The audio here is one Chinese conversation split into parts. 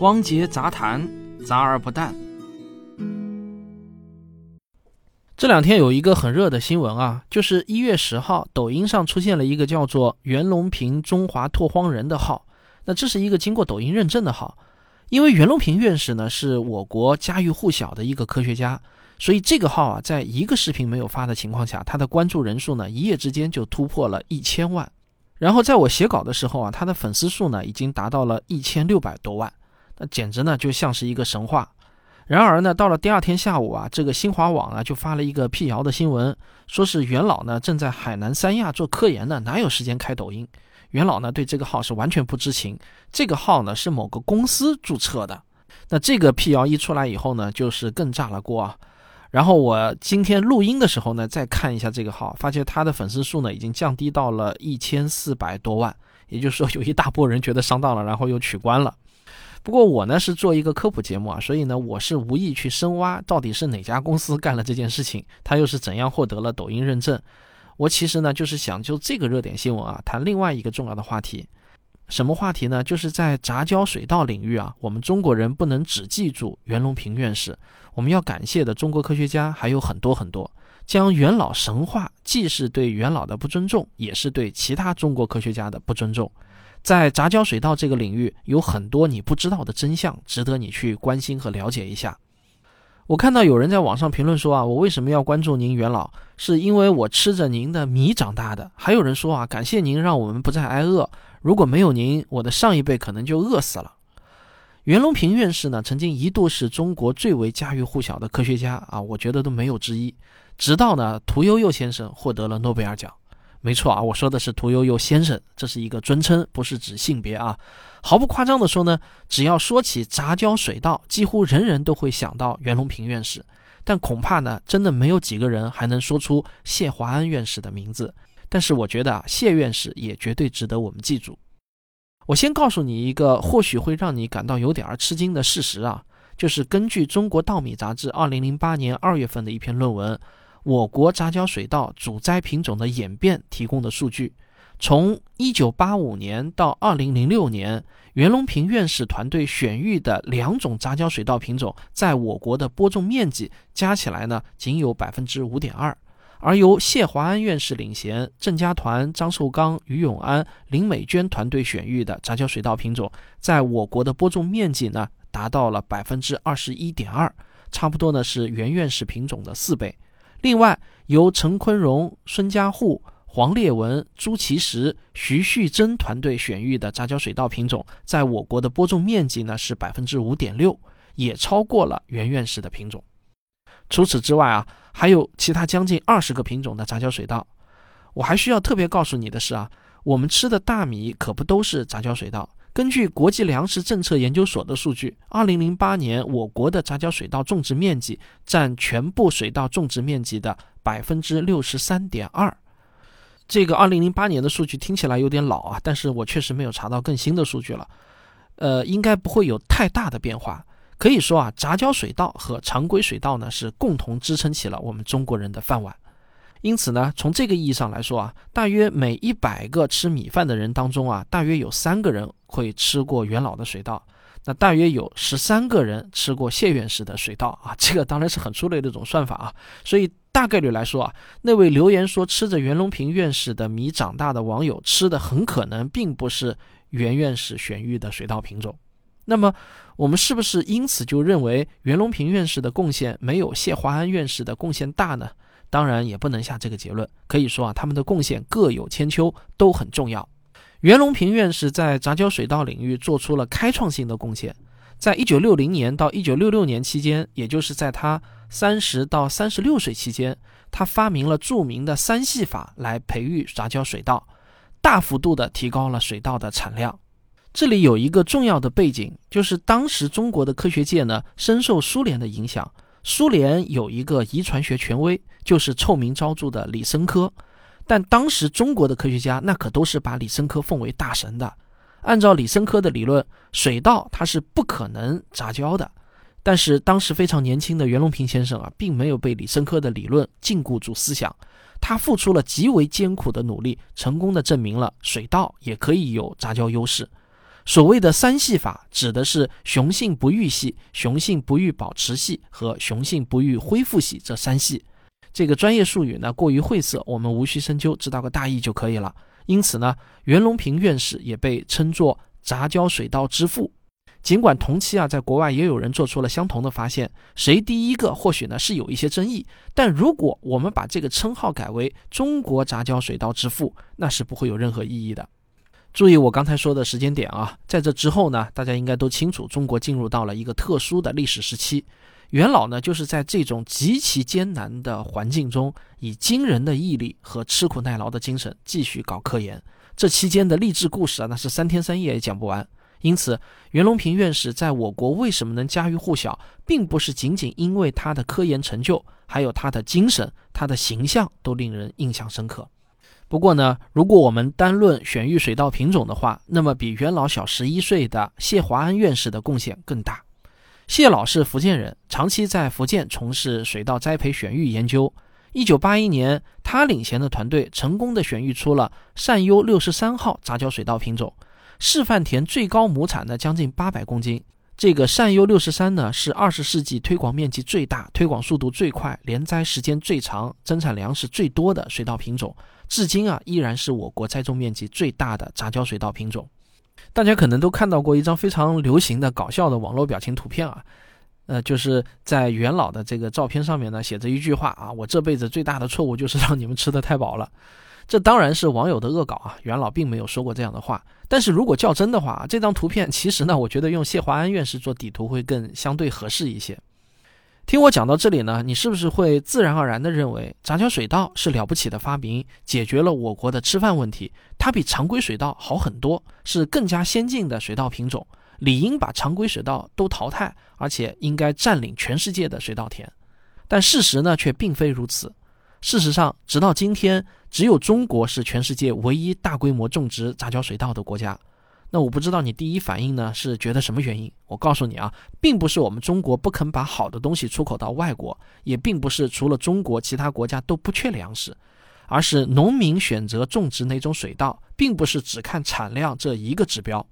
汪杰杂谈，杂而不淡。这两天有一个很热的新闻啊，就是一月十号，抖音上出现了一个叫做“袁隆平中华拓荒人”的号。那这是一个经过抖音认证的号，因为袁隆平院士呢是我国家喻户晓的一个科学家，所以这个号啊，在一个视频没有发的情况下，他的关注人数呢一夜之间就突破了一千万。然后在我写稿的时候啊，他的粉丝数呢已经达到了一千六百多万。那简直呢就像是一个神话。然而呢，到了第二天下午啊，这个新华网啊就发了一个辟谣的新闻，说是袁老呢正在海南三亚做科研呢，哪有时间开抖音？袁老呢对这个号是完全不知情，这个号呢是某个公司注册的。那这个辟谣一出来以后呢，就是更炸了锅啊。然后我今天录音的时候呢，再看一下这个号，发现他的粉丝数呢已经降低到了一千四百多万，也就是说有一大波人觉得上当了，然后又取关了。不过我呢是做一个科普节目啊，所以呢我是无意去深挖到底是哪家公司干了这件事情，他又是怎样获得了抖音认证。我其实呢就是想就这个热点新闻啊谈另外一个重要的话题，什么话题呢？就是在杂交水稻领域啊，我们中国人不能只记住袁隆平院士，我们要感谢的中国科学家还有很多很多。将元老神话，既是对元老的不尊重，也是对其他中国科学家的不尊重。在杂交水稻这个领域，有很多你不知道的真相，值得你去关心和了解一下。我看到有人在网上评论说啊，我为什么要关注您袁老？是因为我吃着您的米长大的。还有人说啊，感谢您让我们不再挨饿，如果没有您，我的上一辈可能就饿死了。袁隆平院士呢，曾经一度是中国最为家喻户晓的科学家啊，我觉得都没有之一。直到呢，屠呦呦先生获得了诺贝尔奖。没错啊，我说的是屠呦呦先生，这是一个尊称，不是指性别啊。毫不夸张地说呢，只要说起杂交水稻，几乎人人都会想到袁隆平院士，但恐怕呢，真的没有几个人还能说出谢华安院士的名字。但是我觉得啊，谢院士也绝对值得我们记住。我先告诉你一个或许会让你感到有点儿吃惊的事实啊，就是根据《中国稻米杂志》二零零八年二月份的一篇论文。我国杂交水稻主栽品种的演变提供的数据，从1985年到2006年，袁隆平院士团队选育的两种杂交水稻品种，在我国的播种面积加起来呢，仅有百分之五点二，而由谢华安院士领衔，郑家团、张寿刚、于永安、林美娟团队选育的杂交水稻品种，在我国的播种面积呢，达到了百分之二十一点二，差不多呢是袁院士品种的四倍。另外，由陈坤荣、孙家户、黄烈文、朱其实、徐旭珍团队选育的杂交水稻品种，在我国的播种面积呢是百分之五点六，也超过了袁院士的品种。除此之外啊，还有其他将近二十个品种的杂交水稻。我还需要特别告诉你的是啊，我们吃的大米可不都是杂交水稻。根据国际粮食政策研究所的数据，二零零八年我国的杂交水稻种植面积占全部水稻种植面积的百分之六十三点二。这个二零零八年的数据听起来有点老啊，但是我确实没有查到更新的数据了。呃，应该不会有太大的变化。可以说啊，杂交水稻和常规水稻呢是共同支撑起了我们中国人的饭碗。因此呢，从这个意义上来说啊，大约每一百个吃米饭的人当中啊，大约有三个人会吃过元老的水稻，那大约有十三个人吃过谢院士的水稻啊，这个当然是很粗略的一种算法啊，所以大概率来说啊，那位留言说吃着袁隆平院士的米长大的网友吃的很可能并不是袁院士选育的水稻品种，那么我们是不是因此就认为袁隆平院士的贡献没有谢华安院士的贡献大呢？当然也不能下这个结论，可以说啊，他们的贡献各有千秋，都很重要。袁隆平院士在杂交水稻领域做出了开创性的贡献，在一九六零年到一九六六年期间，也就是在他三十到三十六岁期间，他发明了著名的三系法来培育杂交水稻，大幅度的提高了水稻的产量。这里有一个重要的背景，就是当时中国的科学界呢，深受苏联的影响。苏联有一个遗传学权威，就是臭名昭著的李森科，但当时中国的科学家那可都是把李森科奉为大神的。按照李森科的理论，水稻它是不可能杂交的。但是当时非常年轻的袁隆平先生啊，并没有被李森科的理论禁锢住思想，他付出了极为艰苦的努力，成功的证明了水稻也可以有杂交优势。所谓的三系法，指的是雄性不育系、雄性不育保持系和雄性不育恢复系这三系。这个专业术语呢过于晦涩，我们无需深究，知道个大意就可以了。因此呢，袁隆平院士也被称作杂交水稻之父。尽管同期啊，在国外也有人做出了相同的发现，谁第一个或许呢是有一些争议。但如果我们把这个称号改为“中国杂交水稻之父”，那是不会有任何意义的。注意我刚才说的时间点啊，在这之后呢，大家应该都清楚，中国进入到了一个特殊的历史时期。元老呢，就是在这种极其艰难的环境中，以惊人的毅力和吃苦耐劳的精神继续搞科研。这期间的励志故事啊，那是三天三夜也讲不完。因此，袁隆平院士在我国为什么能家喻户晓，并不是仅仅因为他的科研成就，还有他的精神、他的形象都令人印象深刻。不过呢，如果我们单论选育水稻品种的话，那么比元老小十一岁的谢华安院士的贡献更大。谢老是福建人，长期在福建从事水稻栽培选育研究。一九八一年，他领衔的团队成功的选育出了善优六十三号杂交水稻品种，示范田最高亩产呢将近八百公斤。这个善优六十三呢，是二十世纪推广面积最大、推广速度最快、连栽时间最长、增产粮食最多的水稻品种。至今啊，依然是我国栽种面积最大的杂交水稻品种。大家可能都看到过一张非常流行的搞笑的网络表情图片啊，呃，就是在元老的这个照片上面呢，写着一句话啊：“我这辈子最大的错误就是让你们吃的太饱了。”这当然是网友的恶搞啊，元老并没有说过这样的话。但是如果较真的话，这张图片其实呢，我觉得用谢华安院士做底图会更相对合适一些。听我讲到这里呢，你是不是会自然而然地认为杂交水稻是了不起的发明，解决了我国的吃饭问题？它比常规水稻好很多，是更加先进的水稻品种，理应把常规水稻都淘汰，而且应该占领全世界的水稻田。但事实呢，却并非如此。事实上，直到今天，只有中国是全世界唯一大规模种植杂交水稻的国家。那我不知道你第一反应呢是觉得什么原因？我告诉你啊，并不是我们中国不肯把好的东西出口到外国，也并不是除了中国其他国家都不缺粮食，而是农民选择种植哪种水稻，并不是只看产量这一个指标。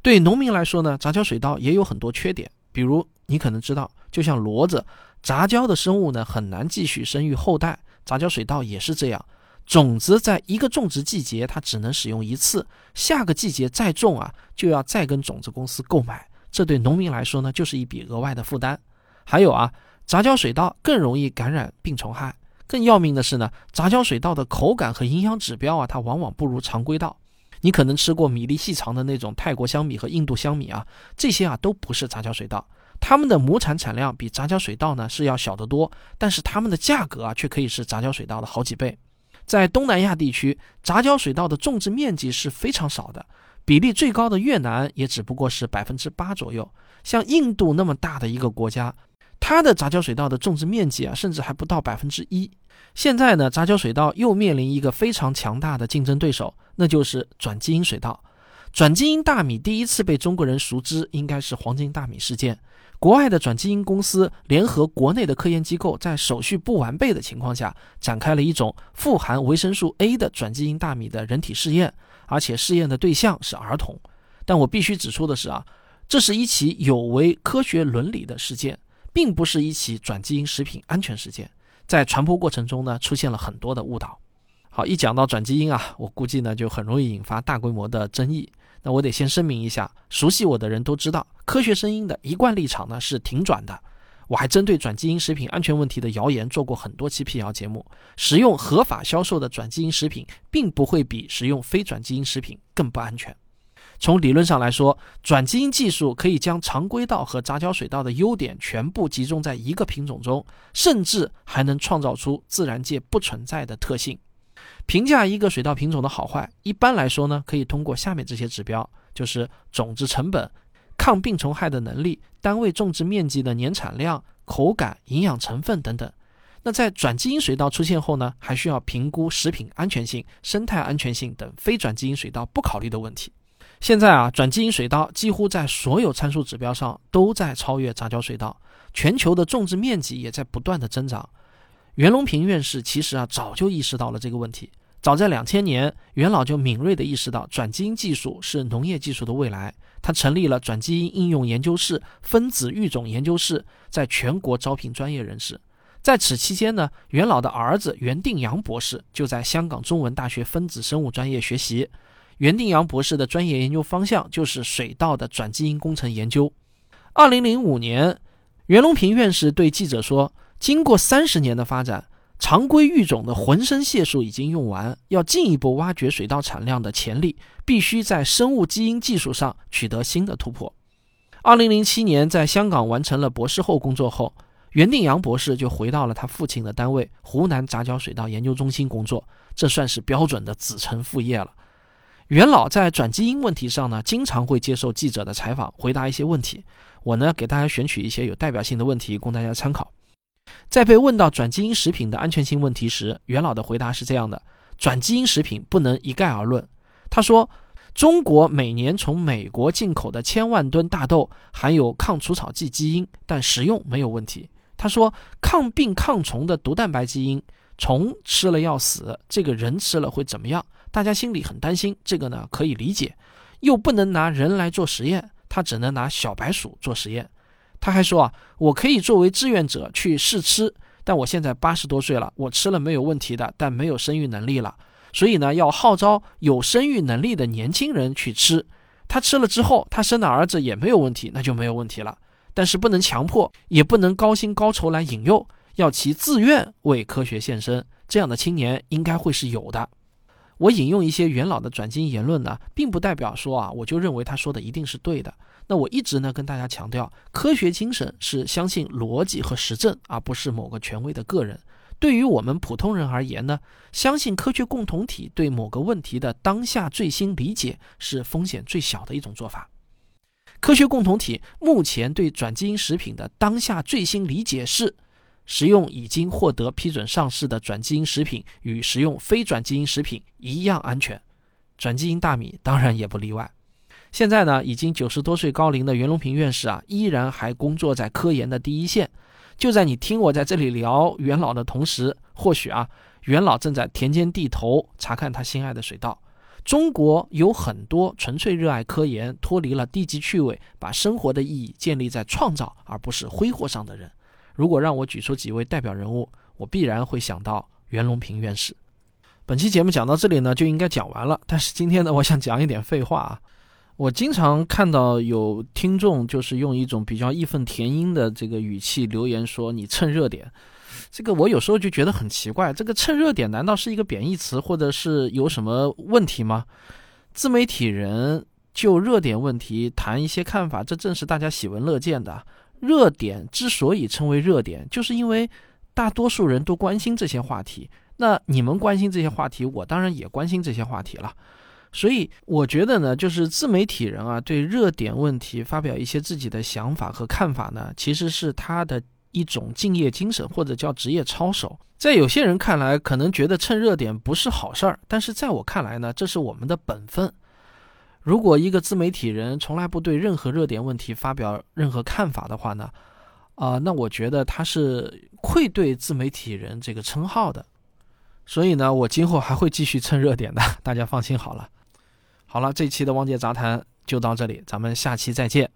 对农民来说呢，杂交水稻也有很多缺点，比如你可能知道，就像骡子，杂交的生物呢很难继续生育后代。杂交水稻也是这样，种子在一个种植季节它只能使用一次，下个季节再种啊，就要再跟种子公司购买，这对农民来说呢，就是一笔额外的负担。还有啊，杂交水稻更容易感染病虫害，更要命的是呢，杂交水稻的口感和营养指标啊，它往往不如常规稻。你可能吃过米粒细长的那种泰国香米和印度香米啊，这些啊都不是杂交水稻。它们的亩产产量比杂交水稻呢是要小得多，但是它们的价格啊却可以是杂交水稻的好几倍。在东南亚地区，杂交水稻的种植面积是非常少的，比例最高的越南也只不过是百分之八左右。像印度那么大的一个国家，它的杂交水稻的种植面积啊甚至还不到百分之一。现在呢，杂交水稻又面临一个非常强大的竞争对手，那就是转基因水稻。转基因大米第一次被中国人熟知，应该是黄金大米事件。国外的转基因公司联合国内的科研机构，在手续不完备的情况下，展开了一种富含维生素 A 的转基因大米的人体试验，而且试验的对象是儿童。但我必须指出的是啊，这是一起有违科学伦理的事件，并不是一起转基因食品安全事件。在传播过程中呢，出现了很多的误导。好，一讲到转基因啊，我估计呢就很容易引发大规模的争议。那我得先声明一下，熟悉我的人都知道，科学声音的一贯立场呢是挺转的。我还针对转基因食品安全问题的谣言做过很多期辟谣节目。使用合法销售的转基因食品，并不会比使用非转基因食品更不安全。从理论上来说，转基因技术可以将常规稻和杂交水稻的优点全部集中在一个品种中，甚至还能创造出自然界不存在的特性。评价一个水稻品种的好坏，一般来说呢，可以通过下面这些指标，就是种子成本、抗病虫害的能力、单位种植面积的年产量、口感、营养成分等等。那在转基因水稻出现后呢，还需要评估食品安全性、生态安全性等非转基因水稻不考虑的问题。现在啊，转基因水稻几乎在所有参数指标上都在超越杂交水稻，全球的种植面积也在不断的增长。袁隆平院士其实啊早就意识到了这个问题，早在两千年，袁老就敏锐地意识到转基因技术是农业技术的未来。他成立了转基因应用研究室、分子育种研究室，在全国招聘专业人士。在此期间呢，袁老的儿子袁定阳博士就在香港中文大学分子生物专业学习。袁定阳博士的专业研究方向就是水稻的转基因工程研究。二零零五年，袁隆平院士对记者说：“经过三十年的发展，常规育种的浑身解数已经用完，要进一步挖掘水稻产量的潜力，必须在生物基因技术上取得新的突破。”二零零七年，在香港完成了博士后工作后。袁定阳博士就回到了他父亲的单位湖南杂交水稻研究中心工作，这算是标准的子承父业了。袁老在转基因问题上呢，经常会接受记者的采访，回答一些问题。我呢，给大家选取一些有代表性的问题供大家参考。在被问到转基因食品的安全性问题时，袁老的回答是这样的：转基因食品不能一概而论。他说，中国每年从美国进口的千万吨大豆含有抗除草剂基因，但食用没有问题。他说：“抗病抗虫的毒蛋白基因，虫吃了要死，这个人吃了会怎么样？大家心里很担心。这个呢可以理解，又不能拿人来做实验，他只能拿小白鼠做实验。他还说啊，我可以作为志愿者去试吃，但我现在八十多岁了，我吃了没有问题的，但没有生育能力了，所以呢要号召有生育能力的年轻人去吃。他吃了之后，他生的儿子也没有问题，那就没有问题了。”但是不能强迫，也不能高薪高酬来引诱，要其自愿为科学献身。这样的青年应该会是有的。我引用一些元老的转基因言论呢，并不代表说啊，我就认为他说的一定是对的。那我一直呢跟大家强调，科学精神是相信逻辑和实证，而不是某个权威的个人。对于我们普通人而言呢，相信科学共同体对某个问题的当下最新理解是风险最小的一种做法。科学共同体目前对转基因食品的当下最新理解是：食用已经获得批准上市的转基因食品与食用非转基因食品一样安全，转基因大米当然也不例外。现在呢，已经九十多岁高龄的袁隆平院士啊，依然还工作在科研的第一线。就在你听我在这里聊袁老的同时，或许啊，袁老正在田间地头查看他心爱的水稻。中国有很多纯粹热爱科研、脱离了低级趣味、把生活的意义建立在创造而不是挥霍上的人。如果让我举出几位代表人物，我必然会想到袁隆平院士。本期节目讲到这里呢，就应该讲完了。但是今天呢，我想讲一点废话啊。我经常看到有听众就是用一种比较义愤填膺的这个语气留言说：“你蹭热点。”这个我有时候就觉得很奇怪，这个蹭热点难道是一个贬义词，或者是有什么问题吗？自媒体人就热点问题谈一些看法，这正是大家喜闻乐见的。热点之所以称为热点，就是因为大多数人都关心这些话题。那你们关心这些话题，我当然也关心这些话题了。所以我觉得呢，就是自媒体人啊，对热点问题发表一些自己的想法和看法呢，其实是他的。一种敬业精神，或者叫职业操守，在有些人看来，可能觉得蹭热点不是好事儿，但是在我看来呢，这是我们的本分。如果一个自媒体人从来不对任何热点问题发表任何看法的话呢，啊，那我觉得他是愧对自媒体人这个称号的。所以呢，我今后还会继续蹭热点的，大家放心好了。好了，这期的汪界杂谈就到这里，咱们下期再见。